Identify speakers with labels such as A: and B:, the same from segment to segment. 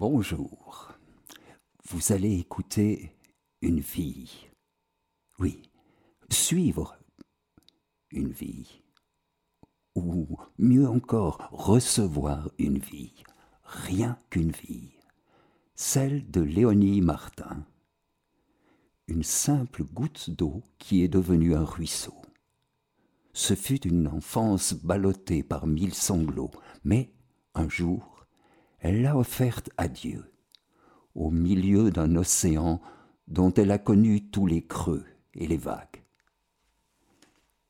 A: Bonjour. Vous allez écouter une vie. Oui, suivre une vie. Ou mieux encore, recevoir une vie. Rien qu'une vie. Celle de Léonie Martin. Une simple goutte d'eau qui est devenue un ruisseau. Ce fut une enfance ballottée par mille sanglots, mais un jour, elle l'a offerte à Dieu, au milieu d'un océan dont elle a connu tous les creux et les vagues.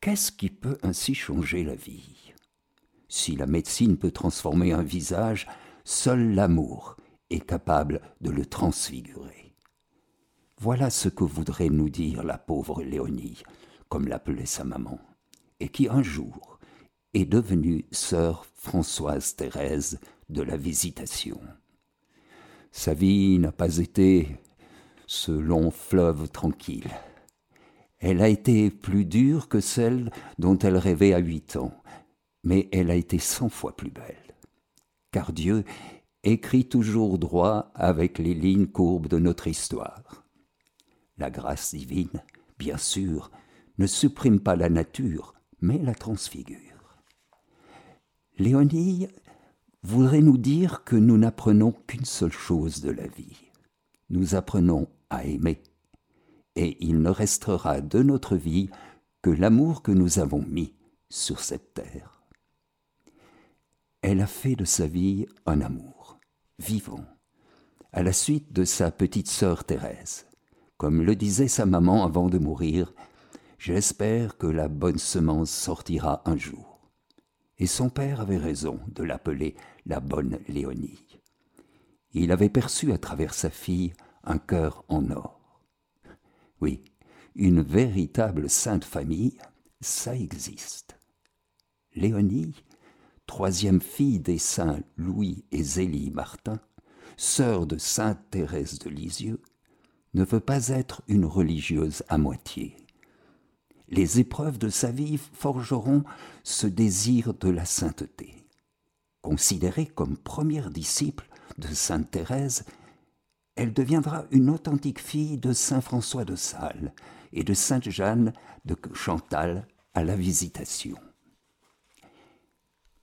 A: Qu'est-ce qui peut ainsi changer la vie? Si la médecine peut transformer un visage, seul l'amour est capable de le transfigurer. Voilà ce que voudrait nous dire la pauvre Léonie, comme l'appelait sa maman, et qui un jour est devenue sœur Françoise Thérèse de la Visitation. Sa vie n'a pas été ce long fleuve tranquille. Elle a été plus dure que celle dont elle rêvait à huit ans, mais elle a été cent fois plus belle. Car Dieu écrit toujours droit avec les lignes courbes de notre histoire. La grâce divine, bien sûr, ne supprime pas la nature, mais la transfigure. Léonie voudrait nous dire que nous n'apprenons qu'une seule chose de la vie. Nous apprenons à aimer. Et il ne restera de notre vie que l'amour que nous avons mis sur cette terre. Elle a fait de sa vie un amour, vivant, à la suite de sa petite sœur Thérèse. Comme le disait sa maman avant de mourir, j'espère que la bonne semence sortira un jour. Et son père avait raison de l'appeler la bonne Léonie. Il avait perçu à travers sa fille un cœur en or. Oui, une véritable sainte famille, ça existe. Léonie, troisième fille des saints Louis et Zélie Martin, sœur de sainte Thérèse de Lisieux, ne veut pas être une religieuse à moitié. Les épreuves de sa vie forgeront ce désir de la sainteté. Considérée comme première disciple de sainte Thérèse, elle deviendra une authentique fille de saint François de Sales et de sainte Jeanne de Chantal à la Visitation.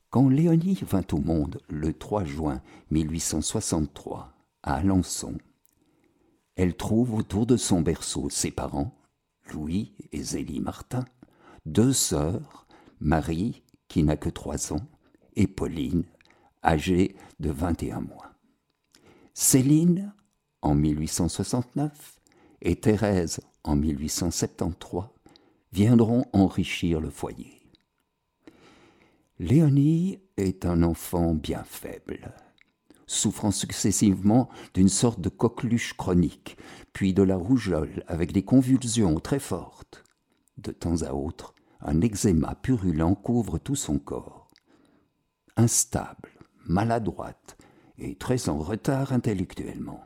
A: Quand Léonie vint au monde le 3 juin 1863 à Alençon, elle trouve autour de son berceau ses parents, Louis et Zélie Martin, deux sœurs, Marie, qui n'a que trois ans, et Pauline, âgée de 21 mois. Céline en 1869 et Thérèse en 1873 viendront enrichir le foyer. Léonie est un enfant bien faible, souffrant successivement d'une sorte de coqueluche chronique, puis de la rougeole avec des convulsions très fortes. De temps à autre, un eczéma purulent couvre tout son corps. Instable, maladroite et très en retard intellectuellement,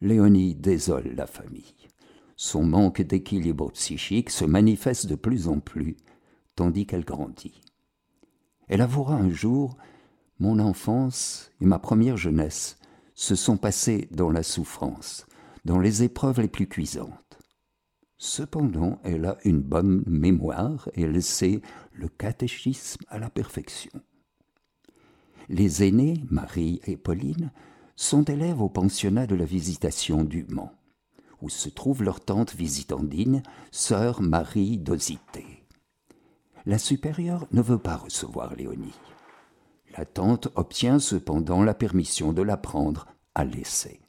A: Léonie désole la famille. Son manque d'équilibre psychique se manifeste de plus en plus, tandis qu'elle grandit. Elle avouera un jour Mon enfance et ma première jeunesse se sont passées dans la souffrance, dans les épreuves les plus cuisantes. Cependant, elle a une bonne mémoire et elle sait le catéchisme à la perfection. Les aînés, Marie et Pauline, sont élèves au pensionnat de la Visitation du Mans, où se trouve leur tante visitandine, sœur Marie d'Osité. La supérieure ne veut pas recevoir Léonie. La tante obtient cependant la permission de la prendre à l'essai.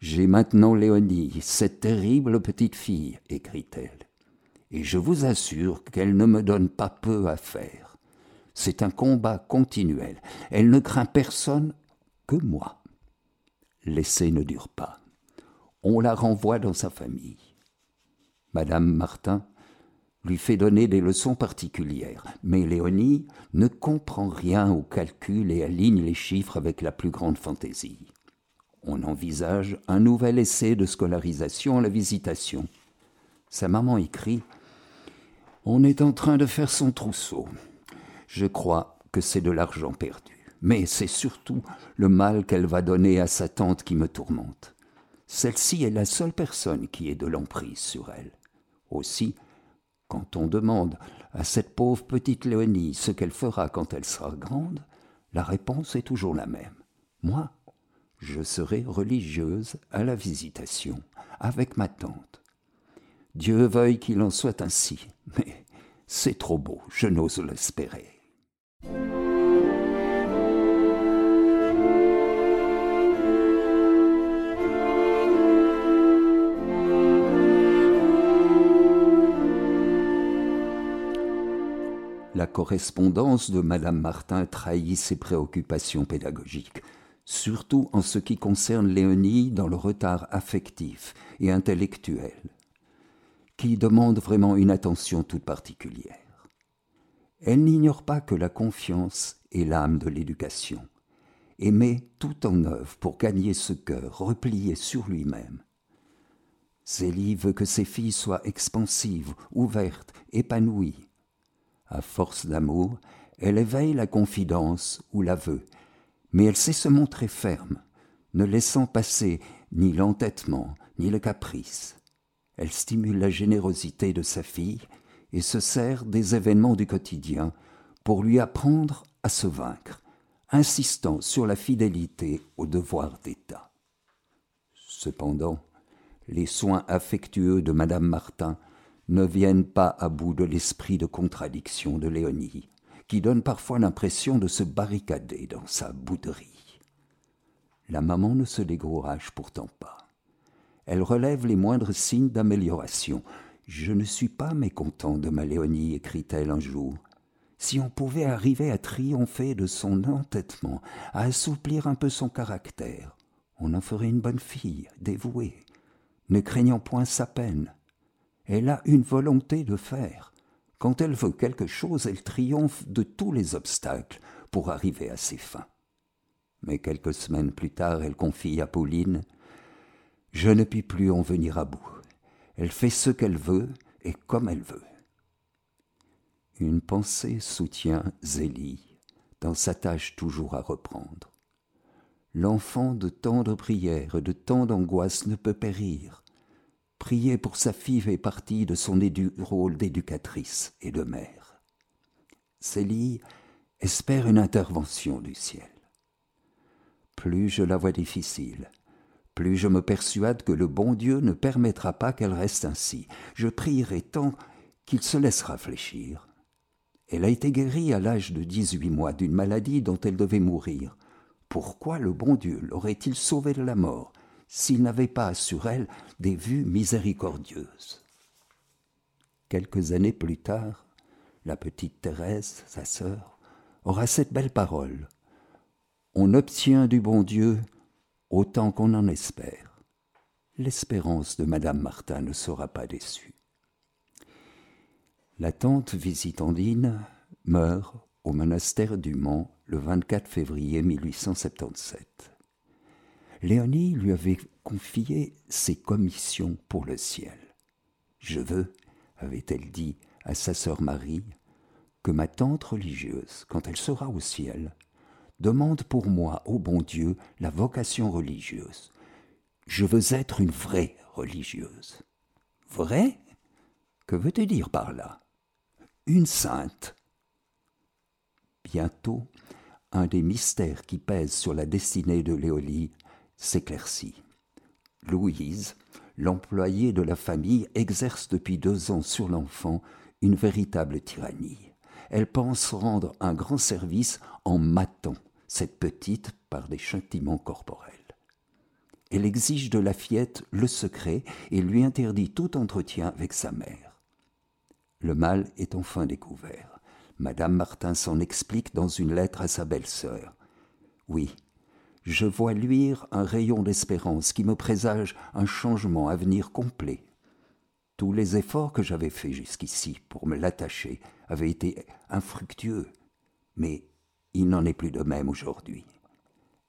A: J'ai maintenant Léonie, cette terrible petite fille, écrit-elle, et je vous assure qu'elle ne me donne pas peu à faire. C'est un combat continuel. Elle ne craint personne que moi. L'essai ne dure pas. On la renvoie dans sa famille. Madame Martin lui fait donner des leçons particulières, mais Léonie ne comprend rien au calcul et aligne les chiffres avec la plus grande fantaisie. On envisage un nouvel essai de scolarisation à la visitation. Sa maman écrit On est en train de faire son trousseau. Je crois que c'est de l'argent perdu. mais c'est surtout le mal qu'elle va donner à sa tante qui me tourmente. Celle-ci est la seule personne qui ait de l'emprise sur elle. Aussi, quand on demande à cette pauvre petite Léonie ce qu'elle fera quand elle sera grande, la réponse est toujours la même. Moi, je serai religieuse à la visitation, avec ma tante. Dieu veuille qu'il en soit ainsi, mais c'est trop beau, je n'ose l'espérer. Correspondance de Madame Martin trahit ses préoccupations pédagogiques, surtout en ce qui concerne Léonie dans le retard affectif et intellectuel, qui demande vraiment une attention toute particulière. Elle n'ignore pas que la confiance est l'âme de l'éducation, et met tout en œuvre pour gagner ce cœur replié sur lui-même. Zélie veut que ses filles soient expansives, ouvertes, épanouies, à force d'amour, elle éveille la confidence ou l'aveu, mais elle sait se montrer ferme, ne laissant passer ni l'entêtement, ni le caprice. Elle stimule la générosité de sa fille et se sert des événements du quotidien pour lui apprendre à se vaincre, insistant sur la fidélité au devoir d'État. Cependant, les soins affectueux de Madame Martin ne viennent pas à bout de l'esprit de contradiction de Léonie, qui donne parfois l'impression de se barricader dans sa bouderie. La maman ne se décourage pourtant pas. Elle relève les moindres signes d'amélioration. Je ne suis pas mécontent de ma Léonie, écrit-elle un jour. Si on pouvait arriver à triompher de son entêtement, à assouplir un peu son caractère, on en ferait une bonne fille, dévouée, ne craignant point sa peine, elle a une volonté de faire. Quand elle veut quelque chose, elle triomphe de tous les obstacles pour arriver à ses fins. Mais quelques semaines plus tard, elle confie à Pauline Je ne puis plus en venir à bout. Elle fait ce qu'elle veut et comme elle veut. Une pensée soutient Zélie dans sa tâche toujours à reprendre. L'enfant de tant de prières, de tant d'angoisses ne peut périr. Prier pour sa fille fait partie de son rôle d'éducatrice et de mère. Célie espère une intervention du ciel. Plus je la vois difficile, plus je me persuade que le bon Dieu ne permettra pas qu'elle reste ainsi. Je prierai tant qu'il se laissera fléchir. Elle a été guérie à l'âge de dix-huit mois d'une maladie dont elle devait mourir. Pourquoi le bon Dieu l'aurait-il sauvée de la mort? S'il n'avait pas sur elle des vues miséricordieuses. Quelques années plus tard, la petite Thérèse, sa sœur, aura cette belle parole. On obtient du bon Dieu autant qu'on en espère. L'espérance de Madame Martin ne sera pas déçue. La tante Visitandine meurt au monastère du Mans le 24 février 1877. Léonie lui avait confié ses commissions pour le ciel. Je veux, avait-elle dit à sa sœur Marie, que ma tante religieuse, quand elle sera au ciel, demande pour moi au bon Dieu la vocation religieuse. Je veux être une vraie religieuse. Vraie? Que veux-tu dire par là? Une sainte. Bientôt, un des mystères qui pèsent sur la destinée de Léolie s'éclaircit. Louise, l'employée de la famille, exerce depuis deux ans sur l'enfant une véritable tyrannie. Elle pense rendre un grand service en matant cette petite par des châtiments corporels. Elle exige de la fillette le secret et lui interdit tout entretien avec sa mère. Le mal est enfin découvert. Madame Martin s'en explique dans une lettre à sa belle-sœur. Oui, je vois luire un rayon d'espérance qui me présage un changement à venir complet. Tous les efforts que j'avais faits jusqu'ici pour me l'attacher avaient été infructueux, mais il n'en est plus de même aujourd'hui.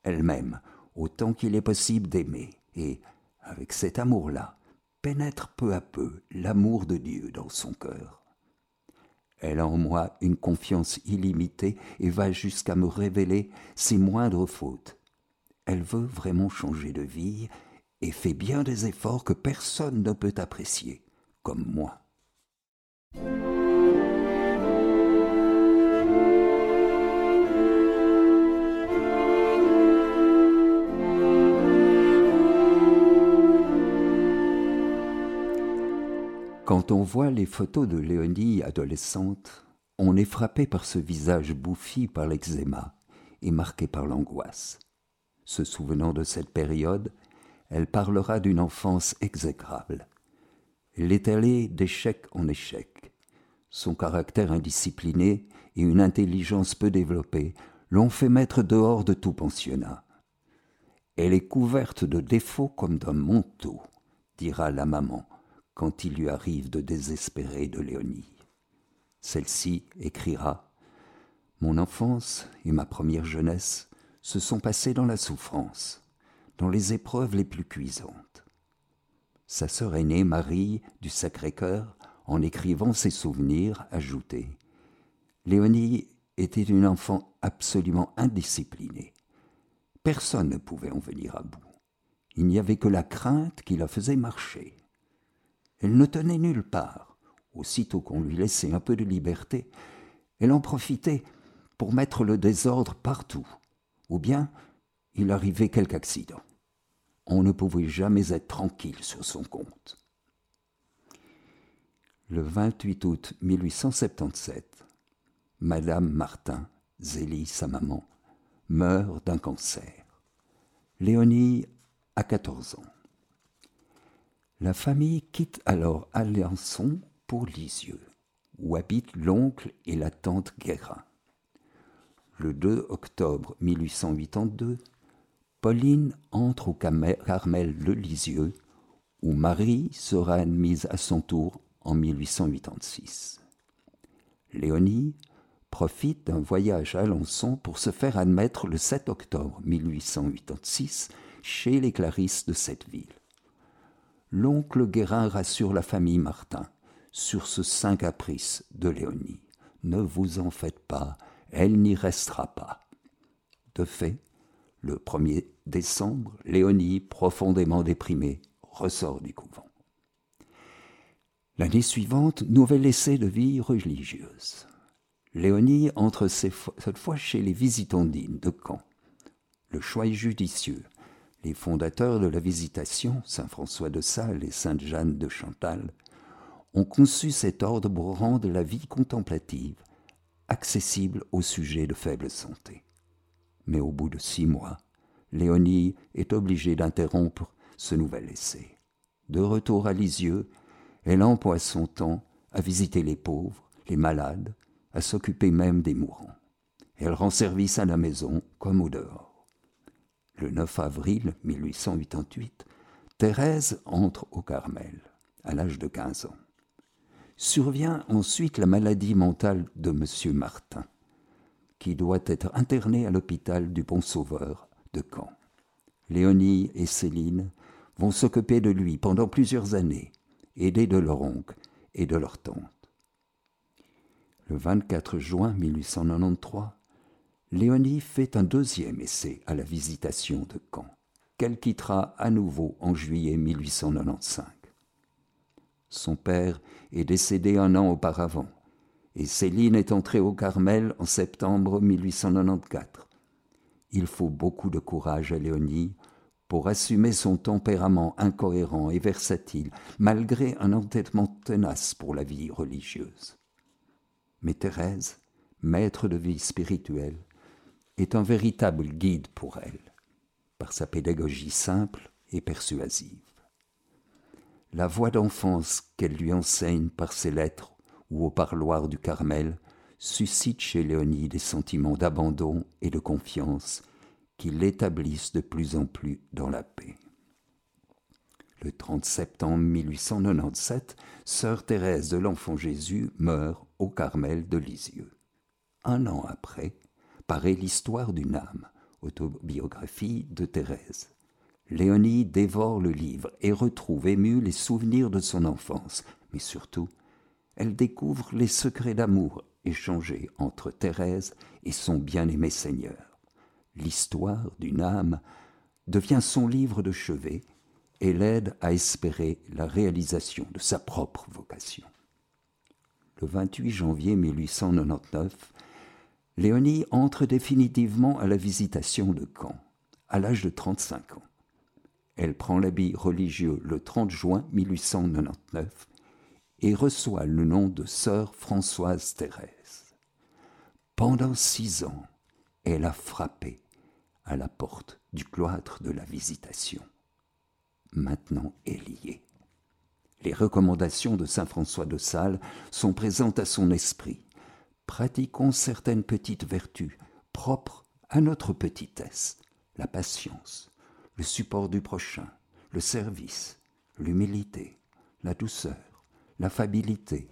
A: Elle m'aime autant qu'il est possible d'aimer, et, avec cet amour-là, pénètre peu à peu l'amour de Dieu dans son cœur. Elle a en moi une confiance illimitée et va jusqu'à me révéler ses moindres fautes. Elle veut vraiment changer de vie et fait bien des efforts que personne ne peut apprécier, comme moi. Quand on voit les photos de Léonie adolescente, on est frappé par ce visage bouffi par l'eczéma et marqué par l'angoisse. Se souvenant de cette période, elle parlera d'une enfance exécrable. Elle est allée d'échec en échec. Son caractère indiscipliné et une intelligence peu développée l'ont fait mettre dehors de tout pensionnat. Elle est couverte de défauts comme d'un manteau, dira la maman quand il lui arrive de désespérer de Léonie. Celle-ci écrira Mon enfance et ma première jeunesse se sont passées dans la souffrance, dans les épreuves les plus cuisantes. Sa sœur aînée, Marie du Sacré-Cœur, en écrivant ses souvenirs, ajoutait Léonie était une enfant absolument indisciplinée. Personne ne pouvait en venir à bout. Il n'y avait que la crainte qui la faisait marcher. Elle ne tenait nulle part. Aussitôt qu'on lui laissait un peu de liberté, elle en profitait pour mettre le désordre partout. Ou bien il arrivait quelque accident. On ne pouvait jamais être tranquille sur son compte. Le 28 août 1877, Madame Martin, Zélie, sa maman, meurt d'un cancer. Léonie a 14 ans. La famille quitte alors Alençon pour Lisieux, où habitent l'oncle et la tante Guérin. Le 2 octobre 1882, Pauline entre au Carmel de Lisieux, où Marie sera admise à son tour en 1886. Léonie profite d'un voyage à Alençon pour se faire admettre le 7 octobre 1886 chez les Clarisses de cette ville l'oncle Guérin rassure la famille Martin sur ce saint caprice de Léonie. Ne vous en faites pas, elle n'y restera pas. De fait, le 1er décembre, Léonie, profondément déprimée, ressort du couvent. L'année suivante, nouvel essai de vie religieuse. Léonie entre cette fois chez les visitandines de Caen. Le choix est judicieux. Les fondateurs de la Visitation, Saint François de Sales et Sainte Jeanne de Chantal, ont conçu cet ordre pour rendre la vie contemplative accessible aux sujets de faible santé. Mais au bout de six mois, Léonie est obligée d'interrompre ce nouvel essai. De retour à Lisieux, elle emploie son temps à visiter les pauvres, les malades, à s'occuper même des mourants. Elle rend service à la maison comme au dehors le 9 avril 1888, Thérèse entre au Carmel, à l'âge de 15 ans. Survient ensuite la maladie mentale de M. Martin, qui doit être interné à l'hôpital du Bon Sauveur de Caen. Léonie et Céline vont s'occuper de lui pendant plusieurs années, aidés de leur oncle et de leur tante. Le 24 juin 1893, Léonie fait un deuxième essai à la visitation de Caen, qu'elle quittera à nouveau en juillet 1895. Son père est décédé un an auparavant, et Céline est entrée au Carmel en septembre 1894. Il faut beaucoup de courage à Léonie pour assumer son tempérament incohérent et versatile, malgré un entêtement tenace pour la vie religieuse. Mais Thérèse, maître de vie spirituelle, est un véritable guide pour elle, par sa pédagogie simple et persuasive. La voix d'enfance qu'elle lui enseigne par ses lettres ou au parloir du Carmel suscite chez Léonie des sentiments d'abandon et de confiance qui l'établissent de plus en plus dans la paix. Le 30 septembre 1897, sœur Thérèse de l'Enfant Jésus meurt au Carmel de Lisieux. Un an après, paraît l'histoire d'une âme, autobiographie de Thérèse. Léonie dévore le livre et retrouve émue les souvenirs de son enfance, mais surtout, elle découvre les secrets d'amour échangés entre Thérèse et son bien-aimé Seigneur. L'histoire d'une âme devient son livre de chevet et l'aide à espérer la réalisation de sa propre vocation. Le 28 janvier 1899, Léonie entre définitivement à la visitation de Caen, à l'âge de 35 ans. Elle prend l'habit religieux le 30 juin 1899 et reçoit le nom de sœur Françoise Thérèse. Pendant six ans, elle a frappé à la porte du cloître de la Visitation. Maintenant liée. Les recommandations de saint François de Sales sont présentes à son esprit. Pratiquons certaines petites vertus propres à notre petitesse, la patience, le support du prochain, le service, l'humilité, la douceur, l'affabilité,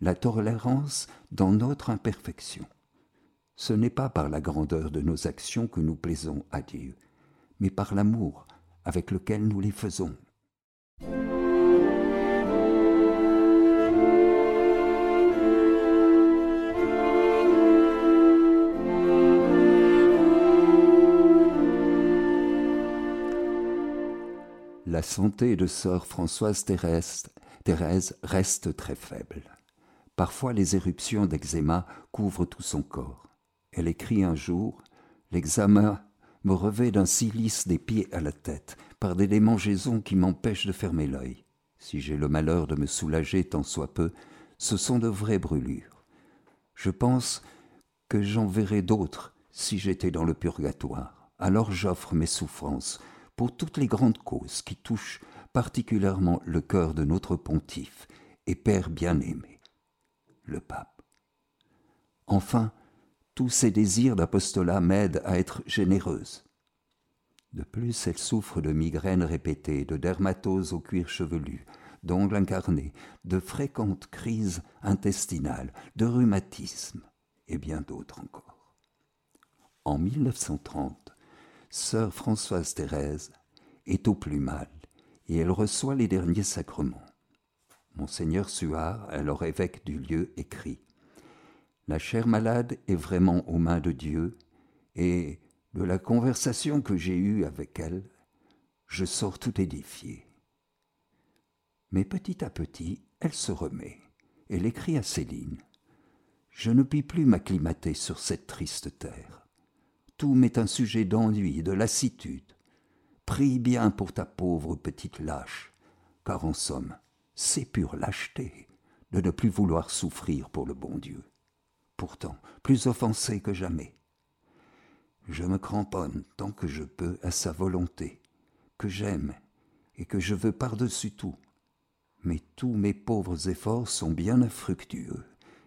A: la tolérance dans notre imperfection. Ce n'est pas par la grandeur de nos actions que nous plaisons à Dieu, mais par l'amour avec lequel nous les faisons. La santé de sœur Françoise Thérèse, Thérèse reste très faible. Parfois les éruptions d'eczéma couvrent tout son corps. Elle écrit un jour L'examen me revêt d'un silice des pieds à la tête, par des démangeaisons qui m'empêchent de fermer l'œil. Si j'ai le malheur de me soulager tant soit peu, ce sont de vraies brûlures. Je pense que j'en verrai d'autres si j'étais dans le purgatoire. Alors j'offre mes souffrances pour toutes les grandes causes qui touchent particulièrement le cœur de notre pontife et Père bien-aimé, le pape. Enfin, tous ses désirs d'apostolat m'aident à être généreuse. De plus, elle souffre de migraines répétées, de dermatose au cuir chevelu, d'ongles incarnés, de fréquentes crises intestinales, de rhumatisme et bien d'autres encore. En 1930, sœur Françoise Thérèse est au plus mal et elle reçoit les derniers sacrements. Monseigneur Suard, alors évêque du lieu, écrit la chère malade est vraiment aux mains de Dieu, et de la conversation que j'ai eue avec elle, je sors tout édifié. Mais petit à petit, elle se remet. Elle écrit à Céline. Je ne puis plus m'acclimater sur cette triste terre. Tout m'est un sujet d'ennui, de lassitude. Prie bien pour ta pauvre petite lâche, car en somme, c'est pure lâcheté de ne plus vouloir souffrir pour le bon Dieu pourtant plus offensé que jamais. Je me cramponne tant que je peux à sa volonté, que j'aime et que je veux par-dessus tout. Mais tous mes pauvres efforts sont bien infructueux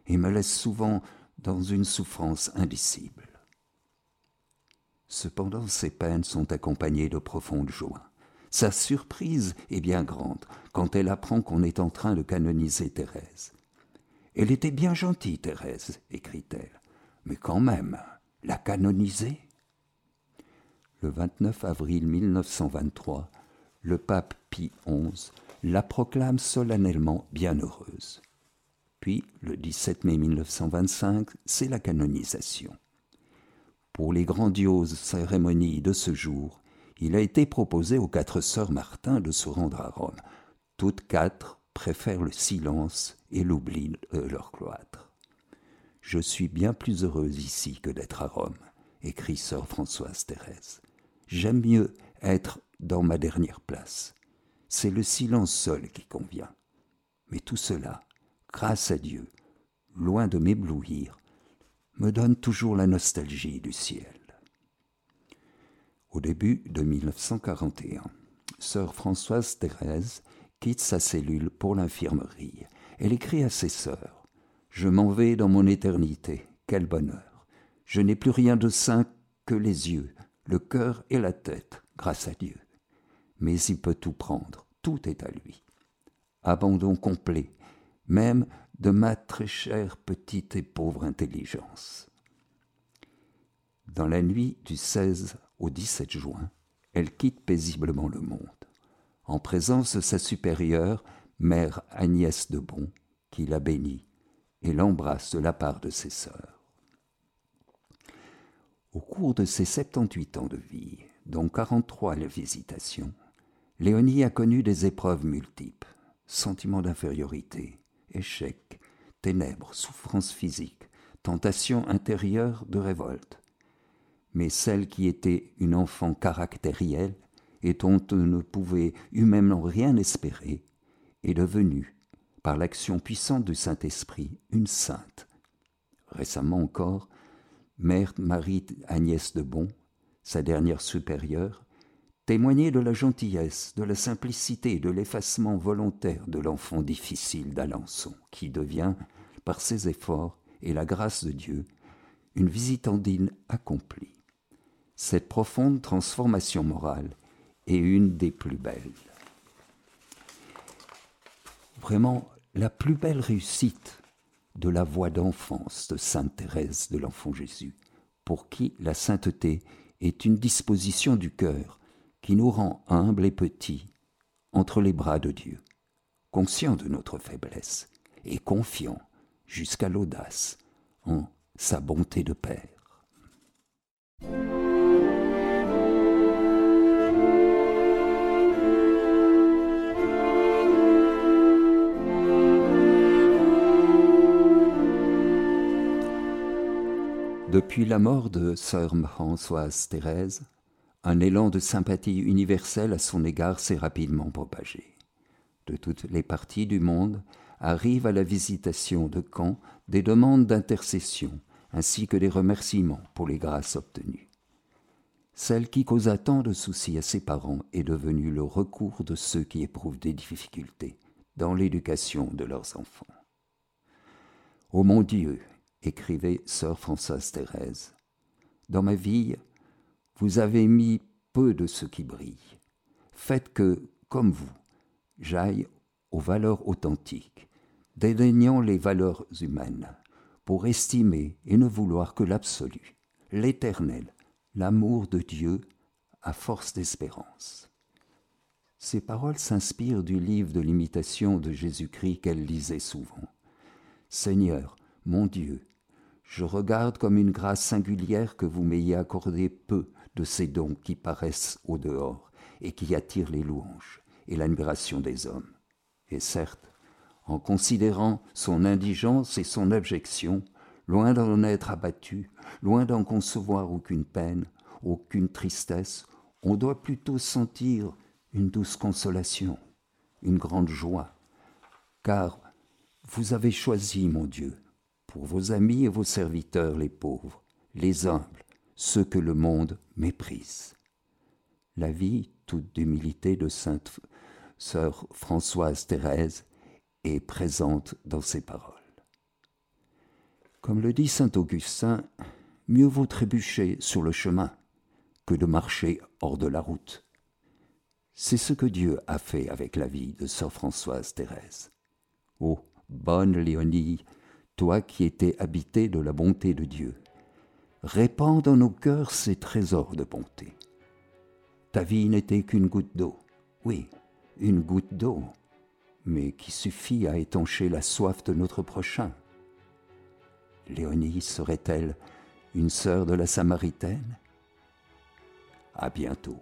A: et me laissent souvent dans une souffrance indicible. Cependant ces peines sont accompagnées de profondes joies. Sa surprise est bien grande quand elle apprend qu'on est en train de canoniser Thérèse. Elle était bien gentille, Thérèse, écrit-elle, mais quand même, la canoniser? Le 29 avril 1923, le pape Pie XI la proclame solennellement bienheureuse. Puis, le 17 mai 1925, c'est la canonisation. Pour les grandioses cérémonies de ce jour, il a été proposé aux quatre sœurs Martin de se rendre à Rome. Toutes quatre préfèrent le silence et l'oubli de leur cloître. Je suis bien plus heureuse ici que d'être à Rome, écrit sœur Françoise Thérèse. J'aime mieux être dans ma dernière place. C'est le silence seul qui convient. Mais tout cela, grâce à Dieu, loin de m'éblouir, me donne toujours la nostalgie du ciel. Au début de 1941, sœur Françoise Thérèse quitte sa cellule pour l'infirmerie. Elle écrit à ses sœurs Je m'en vais dans mon éternité. Quel bonheur Je n'ai plus rien de saint que les yeux, le cœur et la tête, grâce à Dieu. Mais il peut tout prendre, tout est à lui. Abandon complet, même de ma très chère petite et pauvre intelligence. Dans la nuit du 16 au 17 juin, elle quitte paisiblement le monde en présence de sa supérieure, mère Agnès de Bon, qui la bénit et l'embrasse de la part de ses sœurs. Au cours de ses 78 ans de vie, dont 43 la visitation, Léonie a connu des épreuves multiples, sentiments d'infériorité, échecs, ténèbres, souffrances physiques, tentations intérieures de révolte. Mais celle qui était une enfant caractérielle et dont on ne pouvait humainement rien espérer, est devenue, par l'action puissante du Saint-Esprit, une sainte. Récemment encore, Mère Marie-Agnès de Bon, sa dernière supérieure, témoignait de la gentillesse, de la simplicité, de l'effacement volontaire de l'enfant difficile d'Alençon, qui devient, par ses efforts et la grâce de Dieu, une visitandine accomplie. Cette profonde transformation morale est une des plus belles. Vraiment, la plus belle réussite de la voie d'enfance de Sainte Thérèse de l'Enfant Jésus, pour qui la sainteté est une disposition du cœur nous rend humbles et petits entre les bras de Dieu, conscients de notre faiblesse et confiants jusqu'à l'audace en sa bonté de Père. Depuis la mort de sœur Françoise Thérèse, un élan de sympathie universelle à son égard s'est rapidement propagé. De toutes les parties du monde arrivent à la visitation de Caen des demandes d'intercession ainsi que des remerciements pour les grâces obtenues. Celle qui causa tant de soucis à ses parents est devenue le recours de ceux qui éprouvent des difficultés dans l'éducation de leurs enfants. Ô mon Dieu, écrivait sœur Françoise Thérèse. Dans ma vie, vous avez mis peu de ce qui brille. Faites que, comme vous, j'aille aux valeurs authentiques, dédaignant les valeurs humaines, pour estimer et ne vouloir que l'absolu, l'éternel, l'amour de Dieu à force d'espérance. Ces paroles s'inspirent du livre de l'imitation de Jésus-Christ qu'elle lisait souvent. Seigneur, mon Dieu, je regarde comme une grâce singulière que vous m'ayez accordé peu de ces dons qui paraissent au dehors et qui attirent les louanges et l'admiration des hommes. Et certes, en considérant son indigence et son abjection, loin d'en être abattu, loin d'en concevoir aucune peine, aucune tristesse, on doit plutôt sentir une douce consolation, une grande joie, car vous avez choisi, mon Dieu, pour vos amis et vos serviteurs les pauvres, les humbles, ceux que le monde méprise. La vie toute d'humilité de sainte sœur Françoise Thérèse est présente dans ces paroles. Comme le dit saint Augustin, mieux vaut trébucher sur le chemin que de marcher hors de la route. C'est ce que Dieu a fait avec la vie de sœur Françoise Thérèse. Ô bonne Léonie, toi qui étais habité de la bonté de Dieu, répands dans nos cœurs ces trésors de bonté. Ta vie n'était qu'une goutte d'eau, oui, une goutte d'eau, mais qui suffit à étancher la soif de notre prochain. Léonie serait-elle une sœur de la Samaritaine? À bientôt.